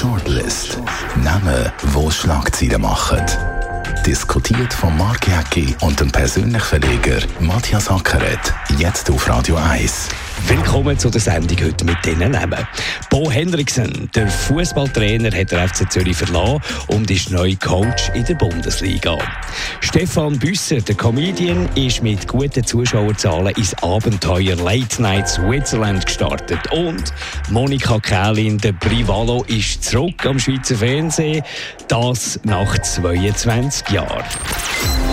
Shortlist. Namen, wo Schlagzeilen machen. Diskutiert von Mark Jäcki und dem persönlichen Verleger Matthias Ackeret. Jetzt auf Radio 1. Willkommen zu der Sendung heute mit diesen Namen. Bo Henriksen, der Fußballtrainer, hat der FC Zürich verlassen und ist neuer Coach in der Bundesliga. Stefan Büsser, der Comedian, ist mit guten Zuschauerzahlen ins Abenteuer Late Night Switzerland gestartet. Und Monika Kählin, der Privalo, ist zurück am Schweizer Fernsehen. Das nach 22 Jahren.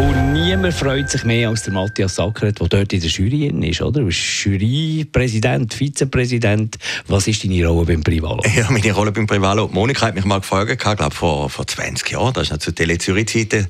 Und niemand freut sich mehr als der Matthias Sackert, der dort in der Jury ist, oder? Du bist Jurypräsident, Vizepräsident. Was ist deine Rolle beim Privalo? Ja, meine Rolle beim Privalo. Monika hat mich mal gefragt, ich glaube vor, vor 20 Jahren, das war noch zu Tele Zürich-Zeiten,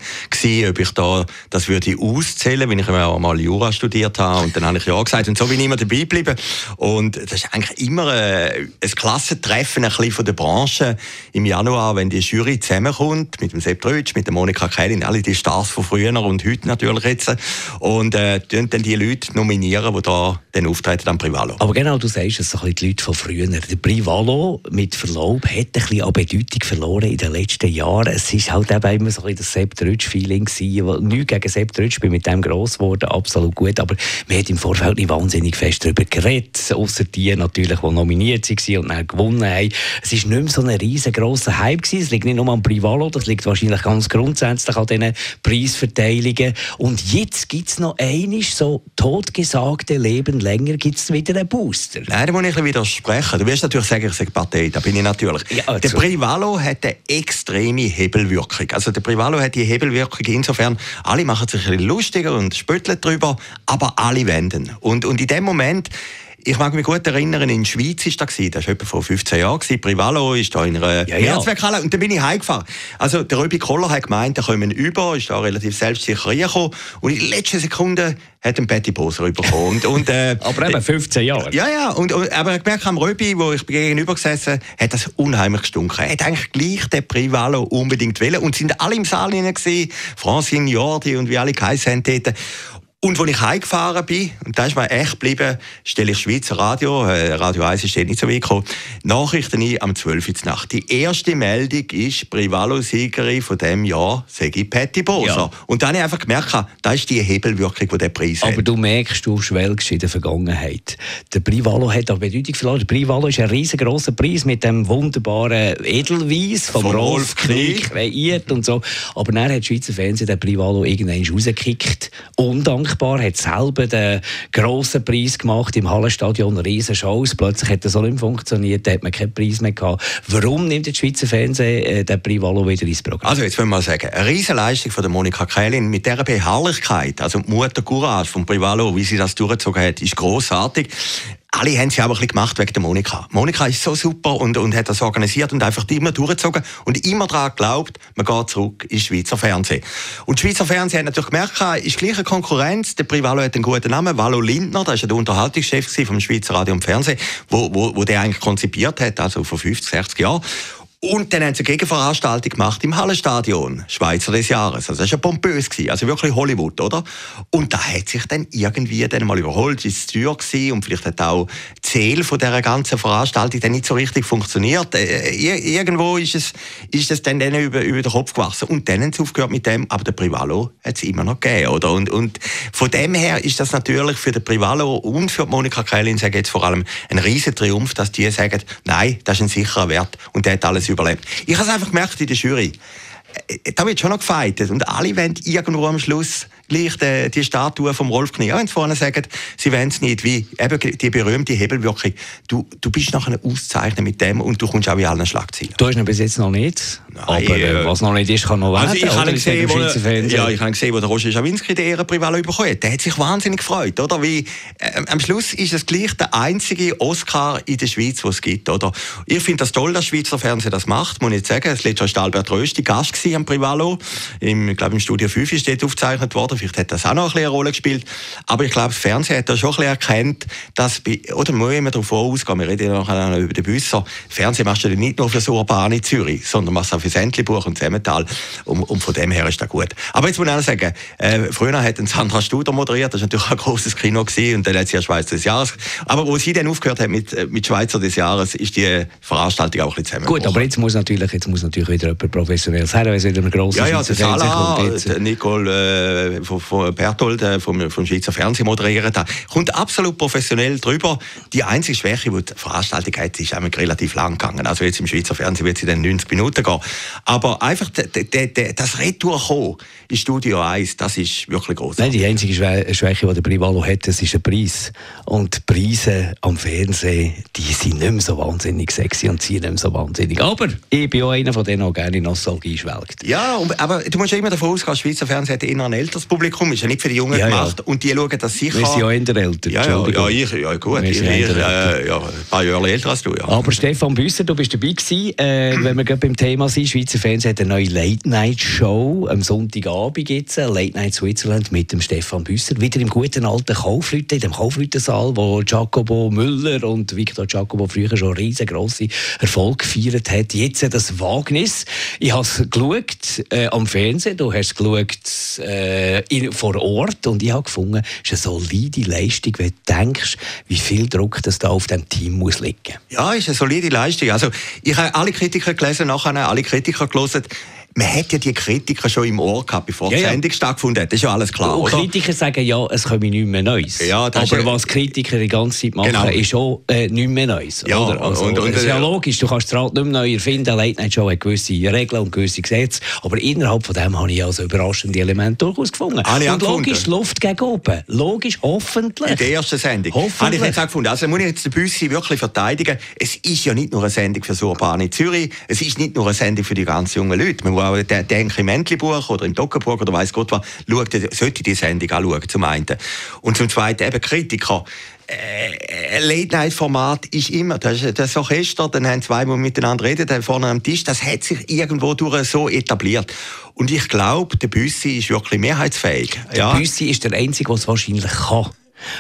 ob ich da das würde auszählen, wenn ich auch mal Jura studiert habe. Und dann habe ich ja gesagt. Und so bin ich immer dabei geblieben. Und das ist eigentlich immer ein, ein Klassentreffen ein bisschen von der Branche im Januar, wenn die Jury zusammenkommt, mit dem Sepp Drötsch, mit der Monika Kellin, alle die Stars von früher und heute natürlich jetzt. Und äh, dann die Leute nominieren, die da dann auftreten am Privalo. Aber genau, du sagst es, so die Leute von früher. Der Privalo, mit Verlaub, hat ein bisschen an Bedeutung verloren in den letzten Jahren. Es ist halt eben immer so ein das Sepp Drütsch-Feeling gewesen. Nichts gegen Sepp Drütsch, bin mit dem gross geworden, absolut gut. Aber man hat im Vorfeld nicht wahnsinnig fest darüber geredet. Außer die natürlich, die nominiert waren und dann gewonnen haben. Es ist nicht mehr so ein riesengroßer Hype. Es liegt nicht nur am Privalo, das liegt wahrscheinlich ganz grundsätzlich an diesen Preisverteilungen Beteiligungen. Und jetzt gibt es noch einiges so totgesagte Leben länger, gibt es wieder einen Booster. Nein, da muss ich widersprechen. Du wirst natürlich sagen, ich sage Partei, da bin ich natürlich. Ja, also. Der Privalo hat eine extreme Hebelwirkung. Also der Privalo hat die Hebelwirkung insofern, alle machen sich ein bisschen lustiger und spötteln darüber, aber alle wenden. Und, und in dem Moment ich mag mich gut erinnern, in der Schweiz war das, das war etwa vor 15 Jahren, Privalo ist da in einer ja, ja. Und dann bin ich heimgefahren. Also der Röbi Koller hat gemeint, da kommen über, ist da relativ selbstsicher reingekommen und in der letzten Sekunde hat ein Betty Poser bekommen. Und, und, äh, aber eben 15 Jahre. Ja, ja. Und, und, aber ich merke am Röbi, wo ich gegenüber gesessen hat das unheimlich gestunken. Er hat eigentlich gleich den Privalo unbedingt wollen. Und sind alle im Saal gesehen, Francine Jordi und wie alle geheißen haben und als ich heimgefahren bin, und da ist mir echt geblieben, stelle ich Schweizer Radio, äh, Radio 1 ist nicht so weit gekommen, Nachrichten ein am 12. Uhr Nacht. Die erste Meldung ist Privalo-Siegerin von diesem Jahr, sage ich Patty Boser. Ja. Und dann habe ich einfach gemerkt, das ist die Hebelwirkung, die der Preis Aber hat. du merkst, du schwelgst in der Vergangenheit. Der Privalo hat auch Bedeutung verloren. Der Privalo ist ein riesengroßer Preis mit dem wunderbaren Edelweiss vom, vom Rolf Krieg kreiert und so. Aber dann hat das Schweizer Fernsehen den Privalo irgendwann rausgekickt. Undank dankbar, hat selber den grossen Preis gemacht im Hallenstadion, riesen Shows. Plötzlich hat das so nicht funktioniert, da hat man keinen Preis mehr gehabt. Warum nimmt das Schweizer Fernsehen äh, den Privalo wieder ins Programm? Also jetzt wollen wir mal sagen, eine riesen Leistung von der Monika Kählin mit dieser Beharrlichkeit, also die Mutter Courage von Privalo, wie sie das durchgezogen hat, ist großartig alle haben sie aber ein gemacht wegen der Monika. Monika ist so super und, und hat das organisiert und einfach immer durchgezogen und immer daran geglaubt, man geht zurück ins Schweizer Fernsehen. Und Schweizer Fernsehen hat natürlich gemerkt, ist gleich eine Konkurrenz. Der Privalo hat einen guten Namen, Valo Lindner, das war der Unterhaltungschef vom Schweizer Radio und Fernsehen, wo, wo, wo der eigentlich konzipiert hat, also vor 50, 60 Jahren. Und dann haben sie eine Gegenveranstaltung gemacht im Hallenstadion, Schweizer des Jahres. Also das war ja pompös, also wirklich Hollywood, oder? Und da hat sich dann irgendwie dann mal überholt, ist es teuer gewesen und vielleicht hat auch Ziel von dieser ganzen Veranstaltung dann nicht so richtig funktioniert. Äh, irgendwo ist es, ist es dann, über, über den Kopf gewachsen. Und dann haben sie aufgehört mit dem, aber der Privalo hat es immer noch gegeben, oder? Und, und von dem her ist das natürlich für den Privalo und für Monika Kellin, sage jetzt vor allem, ein riesen Triumph, dass die sagen, nein, das ist ein sicherer Wert und der hat alles überlebt. Ich habe es einfach gemerkt in der Jury. Äh, da wird schon noch gefeitet und alle wollen irgendwo am Schluss gleich die, die Statue vom Rolf Knie. Wenn sie vorne sagen, sie wollen es nicht, wie eben die berühmte Hebelwirkung. Du, du bist nachher ausgezeichnet mit dem und du kommst auch in allen Schlagzeilen. Du hast ihn bis jetzt noch nicht, Nein, aber äh, was noch nicht ist, kann noch also werden. Ich habe gesehen, wo, ja, ich habe gesehen, wo der Roger Schawinski den Ehrenprivat bekommen hat. Der hat sich wahnsinnig gefreut, oder? Wie, äh, am Schluss ist es gleich der einzige Oscar in der Schweiz, den es gibt, oder? Ich finde das toll, dass Schweizer Fernsehen das macht, muss ich sagen. Das letzte Jahr war Albert Rösti Gast am Privalo. Im, ich glaube, im Studio 5 ist dort aufgezeichnet worden Vielleicht hat das auch noch ein eine Rolle gespielt. Aber ich glaube, das Fernsehen hat da schon ein bisschen erkannt, dass, bei, oder muss immer davon ausgehen, wir reden ja nachher über den Büsser, Fernsehen machst du nicht nur für das Urbane Zürich, sondern machst auch für Sendlibuch und Zemmental. Und, und, von dem her ist das gut. Aber jetzt muss ich auch sagen, äh, früher hat Sandra Studer moderiert, das war natürlich ein großes Kino gewesen, und dann hat sie ja Schweizer des Jahres. Aber wo sie dann aufgehört hat mit, äh, mit Schweizer des Jahres, ist die Veranstaltung auch ein bisschen Gut, aber jetzt muss natürlich, jetzt muss natürlich wieder jemand professionelles her, wenn es wieder eine grosse ja, ja, Schweizer Fernsehen kommt. Nicole äh, von, von Berthold äh, vom, vom Schweizer Fernsehen moderiert hat, kommt absolut professionell drüber. Die einzige Schwäche, die die Veranstaltung hat, ist relativ lang gegangen. Also jetzt im Schweizer Fernsehen wird sie dann 90 Minuten gehen. Aber einfach das Retour kommen in Studio 1, das ist wirklich groß. Nein, die einzige Schwäche, die der Privalo hat, das ist der Preis. Und die Preise am Fernsehen, die sind nicht mehr so wahnsinnig sexy und ziehen nicht mehr so wahnsinnig. Aber ich bin auch einer von denen, der gerne in Nostalgie schwelgt. Ja, aber du musst ja immer davon ausgehen, Schweizer Fernsehen hat eher ein älteres Publikum, ist ja nicht für die Jungen ja, gemacht. Ja. Und die schauen das sicher. Wir sind ja eher älter. Ja, ja, ich, ja gut. Ich, ich, äh, ja, ein paar Jahre älter als du. Ja. Aber Stefan Büsser, du bist dabei gewesen, äh, wenn wir gerade beim Thema sind. Schweizer Fernsehen hat eine neue Late-Night-Show am Sonntagabend jetzt, Late Night Switzerland mit dem Stefan Büsser. Wieder im guten alten Kaufleute, in dem Kaufleutensaal, wo Giacomo Müller und Victor Giacomo früher schon riesengroße Erfolg gefeiert hat. Jetzt das Wagnis. Ich habe es geschaut äh, am Fernsehen, du hast es geschaut äh, in, vor Ort und ich habe gefunden, es ist eine solide Leistung, wenn du denkst, wie viel Druck das da auf dem Team muss liegen. Ja, ist eine solide Leistung. Also ich habe alle Kritiker gelesen, nachher alle Kritiker gelesen man hat ja die Kritiker schon im Ohr gehabt, bevor ja, die Sendung ja. stattgefunden hat. Das ist ja alles klar. Und Kritiker sagen ja, es komme nichts mehr Neues. Ja, Aber ja, was Kritiker die ganze Zeit machen, genau. ist auch äh, nichts mehr Neues. Ja, oder? Also, und, und, das ist ja logisch, du kannst das Rad nicht mehr neu erfinden. Late Night Show hat gewisse Regeln und gewisse Gesetze. Aber innerhalb von dem habe ich also überraschende Elemente durchaus gefunden. Habe und logisch, Luft gegen oben. Logisch, hoffentlich. In der ersten Sendung. Hoffentlich. Habe ich jetzt auch gefunden. Also muss ich jetzt den Büssi wirklich verteidigen. Es ist ja nicht nur eine Sendung für das Urbane Zürich. Es ist nicht nur eine Sendung für die ganz jungen Leute. Man muss auch denken, im Entlebuch oder im Dockerbuch oder weiß Gott was, schaut, sollte die Sendung anschauen, zum einen. Und zum zweiten eben Kritiker äh, Late-Night-Format ist immer, das, das Orchester, dann haben zwei, die miteinander reden, dann vorne am Tisch, das hat sich irgendwo durch so etabliert. Und ich glaube, der Büssi ist wirklich mehrheitsfähig. Der ja. Büssi ist der Einzige, der es wahrscheinlich kann.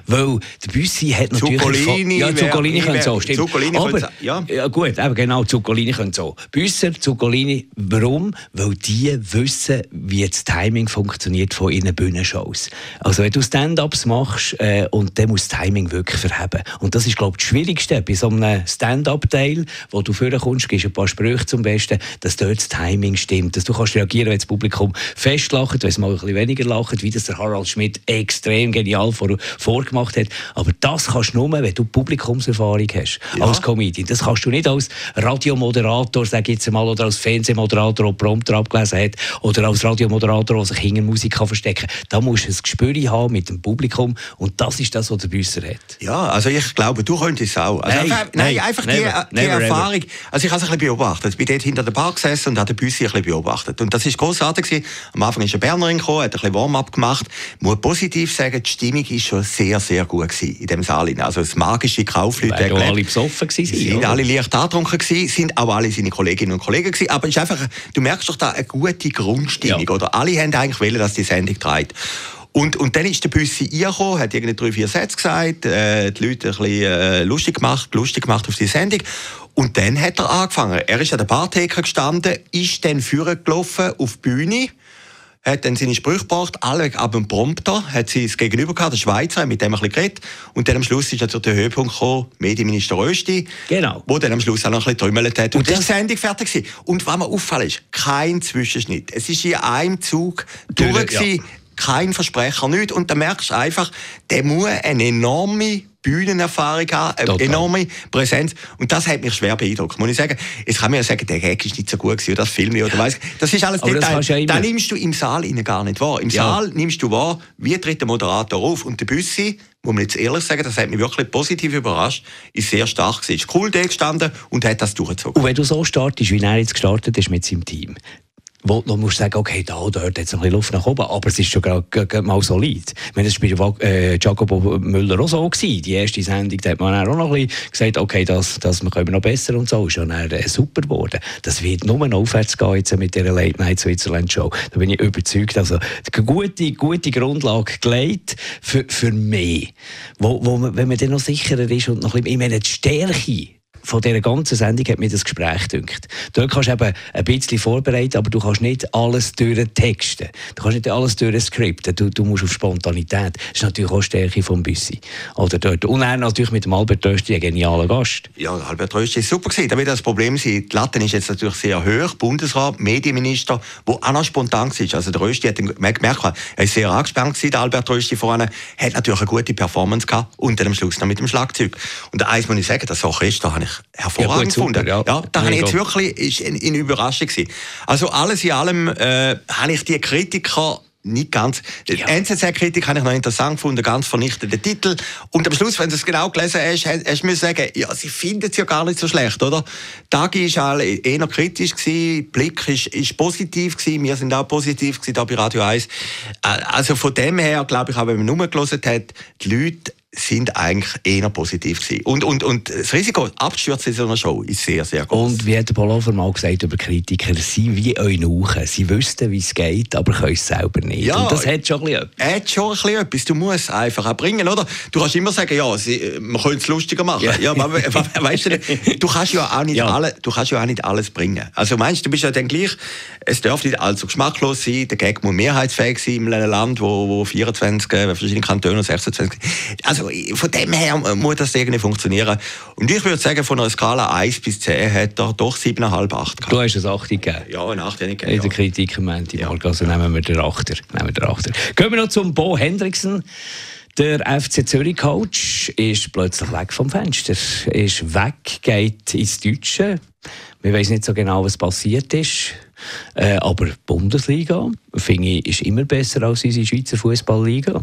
Weil der Büssi hat natürlich... Zuccolini... Ja, Zuccolini können so, stimmt. Zuccolini Aber, ja. ja. gut, eben genau, Zuccolini können so. Büsser, Zuccolini, warum? Weil die wissen, wie das Timing funktioniert von ihren Bühnenshows. Also wenn du Stand-Ups machst äh, und dann muss das Timing wirklich verheben. Und das ist, glaube ich, das Schwierigste bei so einem Stand-Up-Teil, wo du vorkommst, gibst ein paar Sprüche zum Besten, dass dort das Timing stimmt, dass du kannst reagieren, wenn das Publikum festlacht, wenn es mal ein bisschen weniger lacht, wie das der Harald Schmidt extrem genial vor, vor vorgemacht hat. Aber das kannst du nur, wenn du Publikumserfahrung hast ja. als Comedian. Das kannst du nicht als Radiomoderator, sag jetzt mal, oder als Fernsehmoderator, der Prompter abgelesen hat, oder als Radiomoderator, der sich hinter Musik kann verstecken kann. Da musst du ein Gespür haben mit dem Publikum und das ist das, was der Büsser hat. Ja, also ich glaube, du könntest es auch. Also nein, einfach, nein, einfach never, die, die never, Erfahrung. Ever. Also ich habe es ein bisschen beobachtet. Ich bin dort hinter der Bar gesessen und habe den Büssi ein bisschen beobachtet. Und das war großartig. Am Anfang ist eine Bernerin gekommen, hat ein bisschen Warm-up gemacht. Ich muss positiv sagen, die Stimmung ist schon sehr sehr, sehr gut gewesen in dem Saal. Also das magische Kaufleute. Weil alle besoffen gewesen sind, sind alle leicht angetrunken gewesen, sind auch alle seine Kolleginnen und Kollegen gewesen. Aber es ist einfach, du merkst doch da eine gute Grundstimmung, ja. oder? Alle haben eigentlich wollen, dass die Sendung trägt. Und, und dann ist der Büssi reingekommen, hat irgendwie drei, vier Sätze gesagt, äh, die Leute ein bisschen äh, lustig gemacht, lustig gemacht auf die Sendung. Und dann hat er angefangen. Er ist an der Bartheke gestanden, ist dann führen gelaufen auf die Bühne hat dann seine Sprüche gebracht, alle ab dem Prompter, hat sie es gegenüber gehabt, der Schweizer, mit dem ein bisschen geredet. Und dann am Schluss ist natürlich der Höhepunkt gekommen, Medienminister Rösti, genau. wo dann am Schluss auch noch ein bisschen trümmelt hat. Und, und das Sendung fertig gewesen. Und was mir auffällt, ist, kein Zwischenschnitt. Es ist in einem Zug durch, ja. kein Versprecher, nichts. Und dann merkst du einfach, der muss eine enorme Bühnenerfahrung haben, eine enorme Präsenz. Und das hat mich schwer beeindruckt. Muss ich sagen, jetzt kann man ja sagen, der Gag ist nicht so gut gewesen, oder das Film, oder weiss, das ist alles Detail. Ja da nimmst du im Saal gar nicht wahr. Im ja. Saal nimmst du wahr, wie tritt der Moderator auf. Und der Büssi, muss man jetzt ehrlich sagen, das hat mich wirklich positiv überrascht, ist sehr stark gewesen. Ist cool da gestanden und hat das durchgezogen. Und wenn du so startest, wie er jetzt gestartet ist mit seinem Team, wo du musst sagen, okay, da dort hat es ein bisschen Luft nach oben, aber es ist schon gerade mal solid. Ich meine, das war bei äh, Jacobo Müller auch so gewesen. Die erste Sendung, da hat man auch noch ein bisschen gesagt, okay, das, das können wir noch besser und so, ist schon äh, super geworden. Das wird nur noch aufwärts gehen jetzt mit dieser Late Night Switzerland Show. Da bin ich überzeugt. Also, eine gute, gute Grundlage gelegt für, für mich. Wo, wo wenn man dann noch sicherer ist und noch ein bisschen, ich meine, die Stärke von dieser ganzen Sendung hat mir das Gespräch gedünkt. Dort kannst du eben ein bisschen vorbereiten, aber du kannst nicht alles durchtexten. Du kannst nicht alles durchscripten. Du, du musst auf Spontanität. Das ist natürlich auch Stärke vom Büssi. Oder dort. Und er natürlich mit dem Albert Rösti, ein genialer Gast. Ja, Albert Rösti ist super gewesen. Da wird das Problem sein, die Latte ist jetzt natürlich sehr hoch. Bundesrat, Medienminister, wo auch noch spontan war. Also der Rösti hat gemerkt, er ist sehr angespannt gewesen, der Albert Rösti vorne. Hat natürlich eine gute Performance gehabt. Und dann am Schluss noch mit dem Schlagzeug. Und eins muss ich sagen, das Orchester habe ich hervorragend ja, gefunden. Ja, ja da habe ich jetzt wirklich ist in, in Überraschung gewesen. Also alles in allem äh, habe ich die Kritiker nicht ganz. Ja. NZZ-Kritik habe ich noch interessant gefunden, ganz vernichtender Titel. Und am Schluss, wenn du es genau gelesen hast, hast du sagen, ja, sie finden es ja gar nicht so schlecht, oder? Tagi war eher kritisch, gewesen, Blick ist, ist positiv, gewesen, wir sind auch positiv gewesen, da bei Radio 1. Äh, also von dem her, glaube ich, auch wenn man nur gelesen hat, die Leute sind eigentlich eher positiv gewesen. Und, und, und das Risiko, abzustürzen in so einer Show, ist sehr, sehr groß. Und wie hat der Paul mal gesagt über Kritiker, sie wie euch Eunuchen. Sie wüssten, wie es geht, aber können es selber nicht. Ja, und das hat schon ein bisschen etwas. Hat schon ein bisschen etwas. Du musst es einfach auch bringen, oder? Du kannst immer sagen, ja, sie, man könnte es lustiger machen. Ja. ja aber, weißt du, du kannst ja auch nicht, ja. Alle, du kannst ja auch nicht alles bringen. Also meinst du, bist ja dann gleich, es darf nicht allzu geschmacklos sein, der Gag muss mehrheitsfähig sein in einem Land, wo, wo 24 äh, verschiedene Kantone 26. Also also von dem her muss das irgendwie funktionieren. Und ich würde sagen, von einer Skala 1 bis 10 hat er doch 7,5, 8 Du hast es 8 gegeben? Ja, ein 8 gegeben. In der Kritik meinte ich ja. also nehmen wir den 8 Nehmen wir den 8 Gehen wir noch zum Bo Hendrickson. Der FC Zürich Coach ist plötzlich weg vom Fenster. Ist weg, geht ins Deutsche. Wir wissen nicht so genau, was passiert ist. Äh, aber die Bundesliga, finde ich, ist immer besser als unsere Schweizer Fußballliga.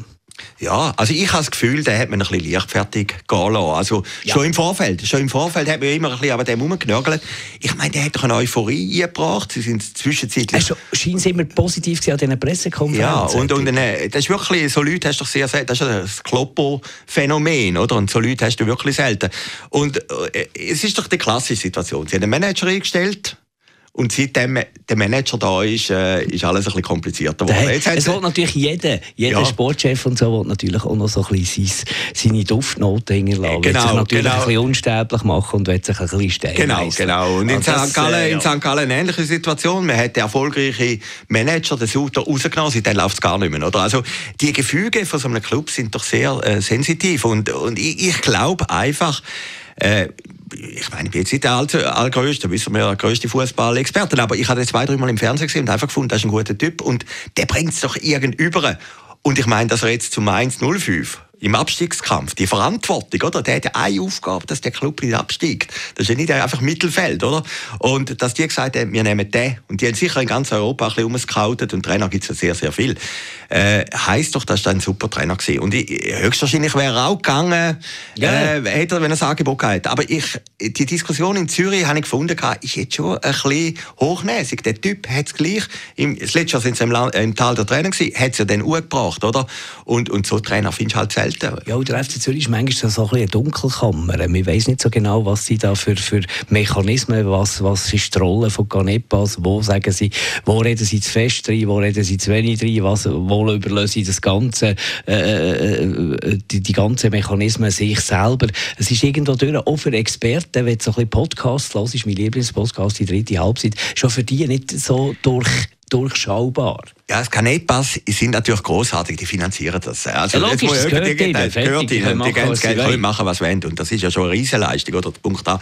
Ja, also ich habe das Gefühl, da hat man ein bisschen leichtfertig gehen lassen. Also ja. schon im Vorfeld, schon im Vorfeld hat man immer ein bisschen an dem rumgenörgelt. Ich meine, der hat doch eine Euphorie eingebracht. Sie sind zwischenzeitlich... Also scheint immer positiv an diesen Pressekonferenzen. Ja, und, und äh, das ist wirklich, so Leute hast du doch sehr selten, das ist das Kloppo-Phänomen, oder? Und so Leute hast du wirklich selten. Und äh, es ist doch die klassische Situation. Sie haben einen Manager eingestellt, und seitdem der Manager da ist, äh, ist alles ein bisschen komplizierter geworden. Jetzt es will natürlich jeder, jeder ja. Sportchef und so will natürlich auch noch so ein bisschen seine Duftnoten hinterlassen. Genau, will sich natürlich genau. ein bisschen unsterblich machen und will sich ein bisschen steil Genau, genau. Und in, also St. Gallen, äh, ja. in St. Gallen eine ähnliche Situation. Man hat den erfolgreichen Manager, den Suter, rausgenommen, seitdem läuft es gar nicht mehr. Oder? Also die Gefüge von so einem Club sind doch sehr äh, sensitiv und, und ich, ich glaube einfach, äh, ich meine, ich bin jetzt nicht der allergrößte, wissen wir, der größte Fußball-Experte, aber ich hatte zwei, dreimal im Fernsehen gesehen und einfach gefunden, das ist ein guter Typ und der bringt es doch irgendüber. Und ich meine, dass er jetzt zum 1-0-5 im Abstiegskampf, die Verantwortung, oder? Der hat ja eine Aufgabe, dass der Club nicht absteigt. Das ist ja nicht einfach Mittelfeld, oder? Und dass die gesagt haben, wir nehmen den. Und die haben sicher in ganz Europa ein bisschen umgescoutet und Trainer gibt es ja sehr, sehr viel. Äh, heisst doch, dass er ein super Trainer gewesen. Und ich, höchstwahrscheinlich wäre er auch gegangen, ja. äh, hätte er, wenn er ein Angebot gehabt Aber ich, die Diskussion in Zürich, habe ich gefunden, ist jetzt schon ein bisschen hochnäsig. Der Typ hat es gleich, im, das letzte Jahr sind sie im, im Tal der Trainer gewesen, hat es ja dann gebracht, oder? Und, und so Trainer findest du halt selten. Ja, der FC Zürich ist manchmal so ein eine Dunkelkammer. Man weiß nicht so genau, was sie da für, für Mechanismen, was, was ist die Rolle von Canepas, wo sagen sie, wo reden sie zu fest rein, wo reden sie zu wenig rein, was, wo überlösen sie das Ganze, äh, äh, äh, die, die ganzen Mechanismen sich selber. Es ist irgendwo durch, auch für Experten, wenn du so ein bisschen Podcast hörst, ist mein Lieblingspodcast, die dritte Halbzeit, schon für die nicht so durch durchschaubar. Ja, das Kanetpass sind natürlich großartig, die finanzieren das. Also, ja, logisch, das gehört ihnen. Das gehört ihnen. Die ganze Geld können machen, was sie wollen. Und das ist ja schon eine Riesenleistung, oder? Punkt A.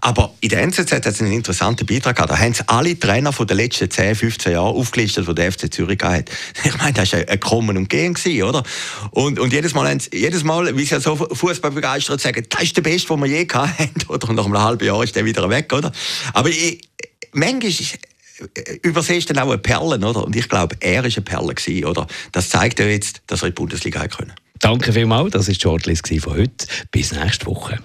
Aber in der NZZ hat es einen interessanten Beitrag gehabt. Da haben sie alle Trainer von den letzten 10, 15 Jahren aufgelistet, die der FC Zürich hat. Ich meine, das war ein Kommen und Gehen, oder? Und, und jedes Mal, jedes Mal, wie sie ja so Fußball begeistert sagen, das ist der Beste, den wir je gehabt haben, oder? Und nach einem halben Jahr ist der wieder weg, oder? Aber ich, manchmal übersehst dann auch eine Perle, oder? Und ich glaube, er war eine Perle gewesen, oder? Das zeigt ja jetzt, dass er in die Bundesliga hat können. Danke vielmals, das war die Shortlist von heute. Bis nächste Woche.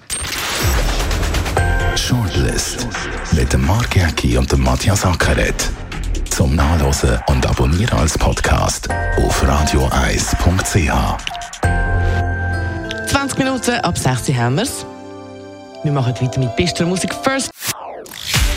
Shortlist mit dem Mark Jäcki und dem Matthias Ackeret. Zum Nachlesen und Abonnieren als Podcast auf radioeis.ch 20 Minuten ab 16 Uhr haben wir's. Wir machen weiter mit bester Musik First